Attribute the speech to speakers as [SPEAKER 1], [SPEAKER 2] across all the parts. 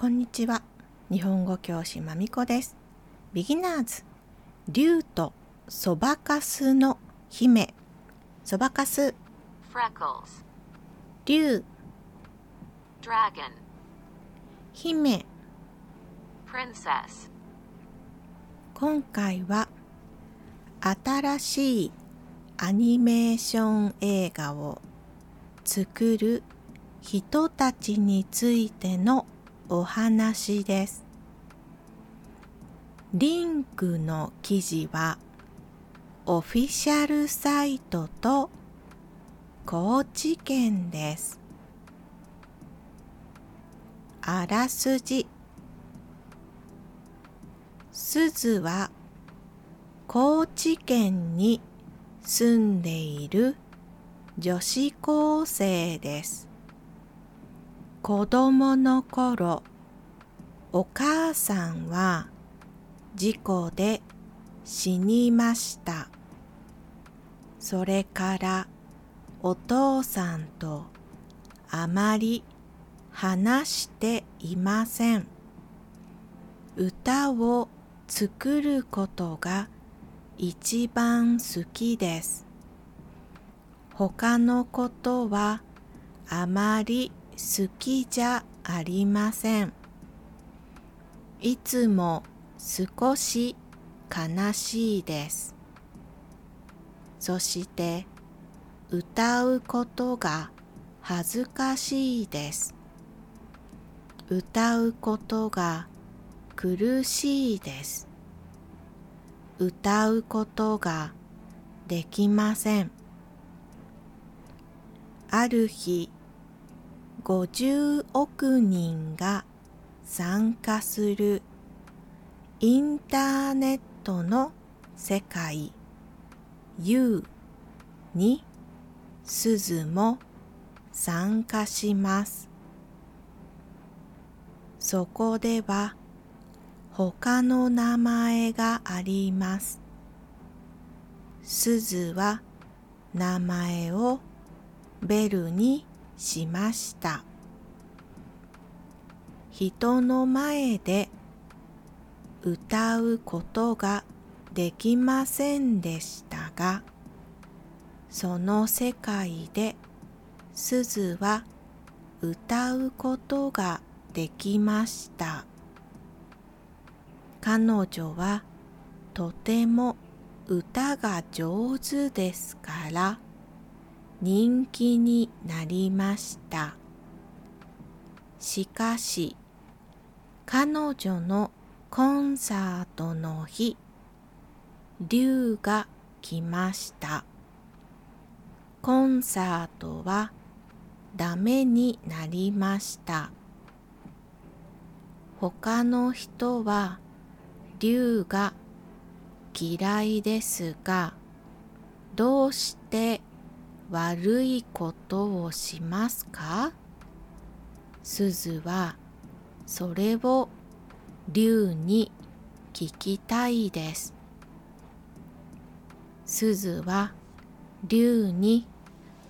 [SPEAKER 1] こんにちは。日本語教師まみこです。ビギナーズ。竜とそばかすの姫。そばかす。竜。姫。今回は新しいアニメーション映画を作る人たちについてのお話です。リンクの記事はオフィシャルサイトと高知県です。あらすじすずは高知県に住んでいる女子高生です。子供の頃、お母さんは事故で死にました。それからお父さんとあまり話していません。歌を作ることが一番好きです。他のことはあまり好きじゃありません。いつも少し悲しいです。そして歌うことが恥ずかしいです。歌うことが苦しいです。歌うことができません。ある日、50億人が参加するインターネットの世界 U にすずも参加します。そこでは他の名前があります。すずは名前をベルにしました。人の前で歌うことができませんでしたが、その世界ですずは歌うことができました。彼女はとても歌が上手ですから人気になりました。しかし彼女のコンサートの日、竜が来ました。コンサートはダメになりました。他の人は竜が嫌いですが、どうして悪いことをしますか？すずはそれを竜に聞きたいです。すずは竜に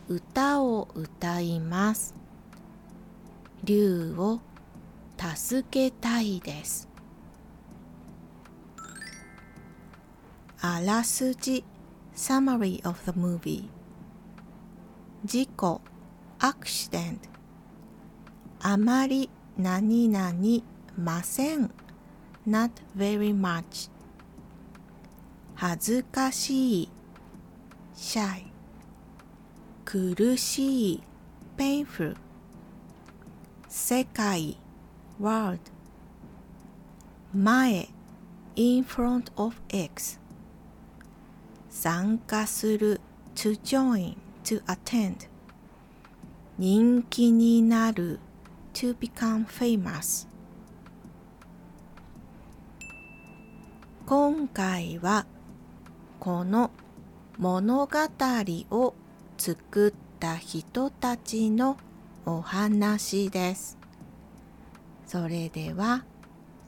[SPEAKER 1] 歌を歌います。竜を助けたいです。あらすじ Summary of the movie 事故 Accident あまり何々ません Not very much 恥ずかしい Shy 苦しい Painful 世界 World 前 In front of X 参加する to join, to attend. 人気になる to become famous. 今回はこの物語を作った人たちのお話です。それでは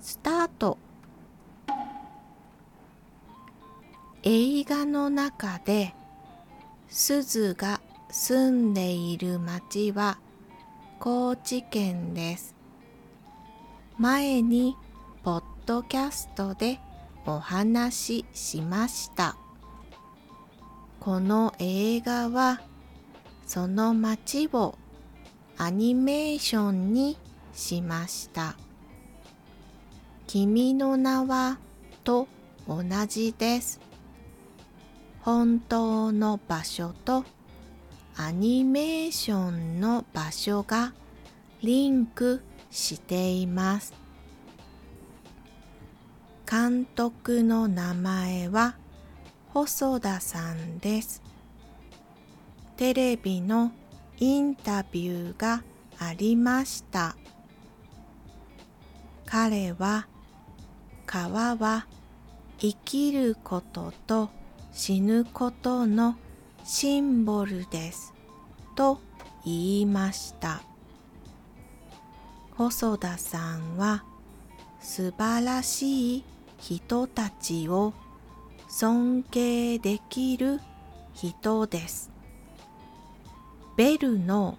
[SPEAKER 1] スタート。映画の中ですずが住んでいる町は高知県です。前にポッドキャストでお話ししました。この映画はその街をアニメーションにしました。君の名はと同じです。本当の場所とアニメーションの場所がリンクしています。監督の名前は細田さんです。テレビのインタビューがありました。彼は川は生きることと死ぬことのシンボルです。と言いました。細田さんは素晴らしい人たちを尊敬できる人です。ベルの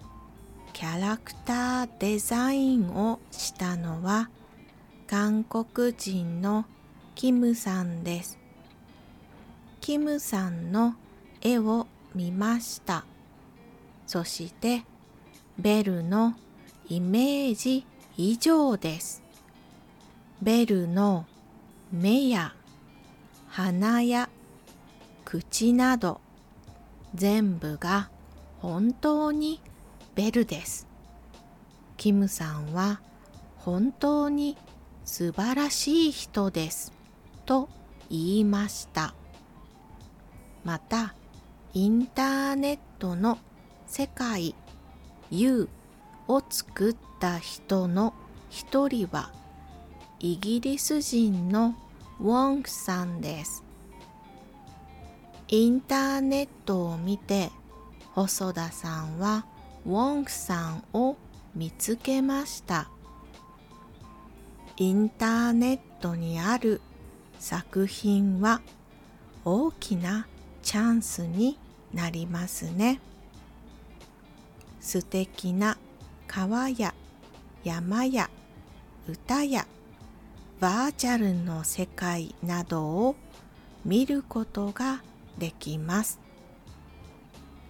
[SPEAKER 1] キャラクターデザインをしたのは韓国人のキムさんです。キムさんの絵を見ました。そしてベルのイメージ以上です。ベルの目や鼻や口など全部が本当にベルです。キムさんは本当に素晴らしい人です。と言いましたまたインターネットの世界 U を作った人の一人はイギリス人のウォンクさんです。インターネットを見て細田さんはウォンクさんを見つけました。インターネットにある作品は大きなチャンスになりますね。素敵な川や山や歌やバーチャルの世界などを見ることができます。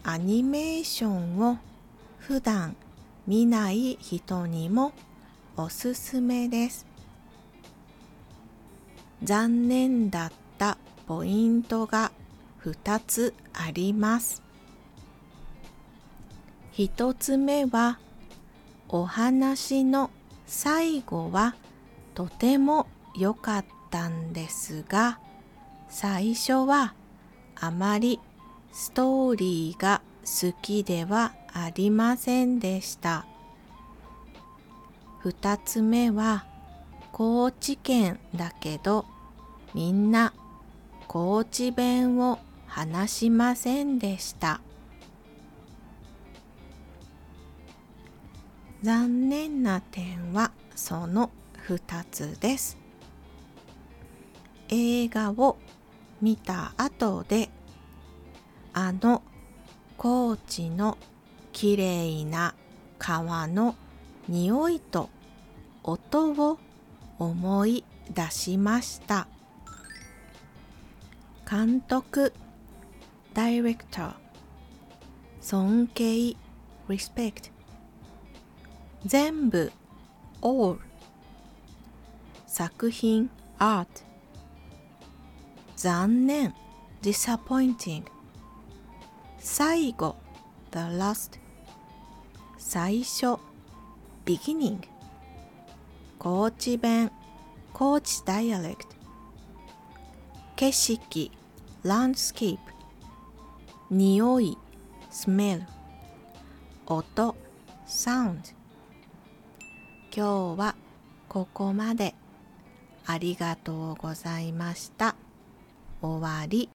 [SPEAKER 1] アニメーションを普段見ない人にもおすすめです。残念だったポイントが2つあります。1つ目はお話の最後はとても良かったんですが最初はあまりストーリーが好きではありませんでした。2つ目は高知県だけどみんな高知弁を話しませんでした。残念な点はその2つです。映画を見た後であの高知のきれいな川の匂いと音を思い出しました。監督 Director 尊敬 Respect 全部 All 作品 Art 残念 Disappointing 最後 The Last 最初 Beginning 高知弁高知 Dialect 景色 landscape 匂い smell 音 sound 今日はここまで。ありがとうございました。終わり。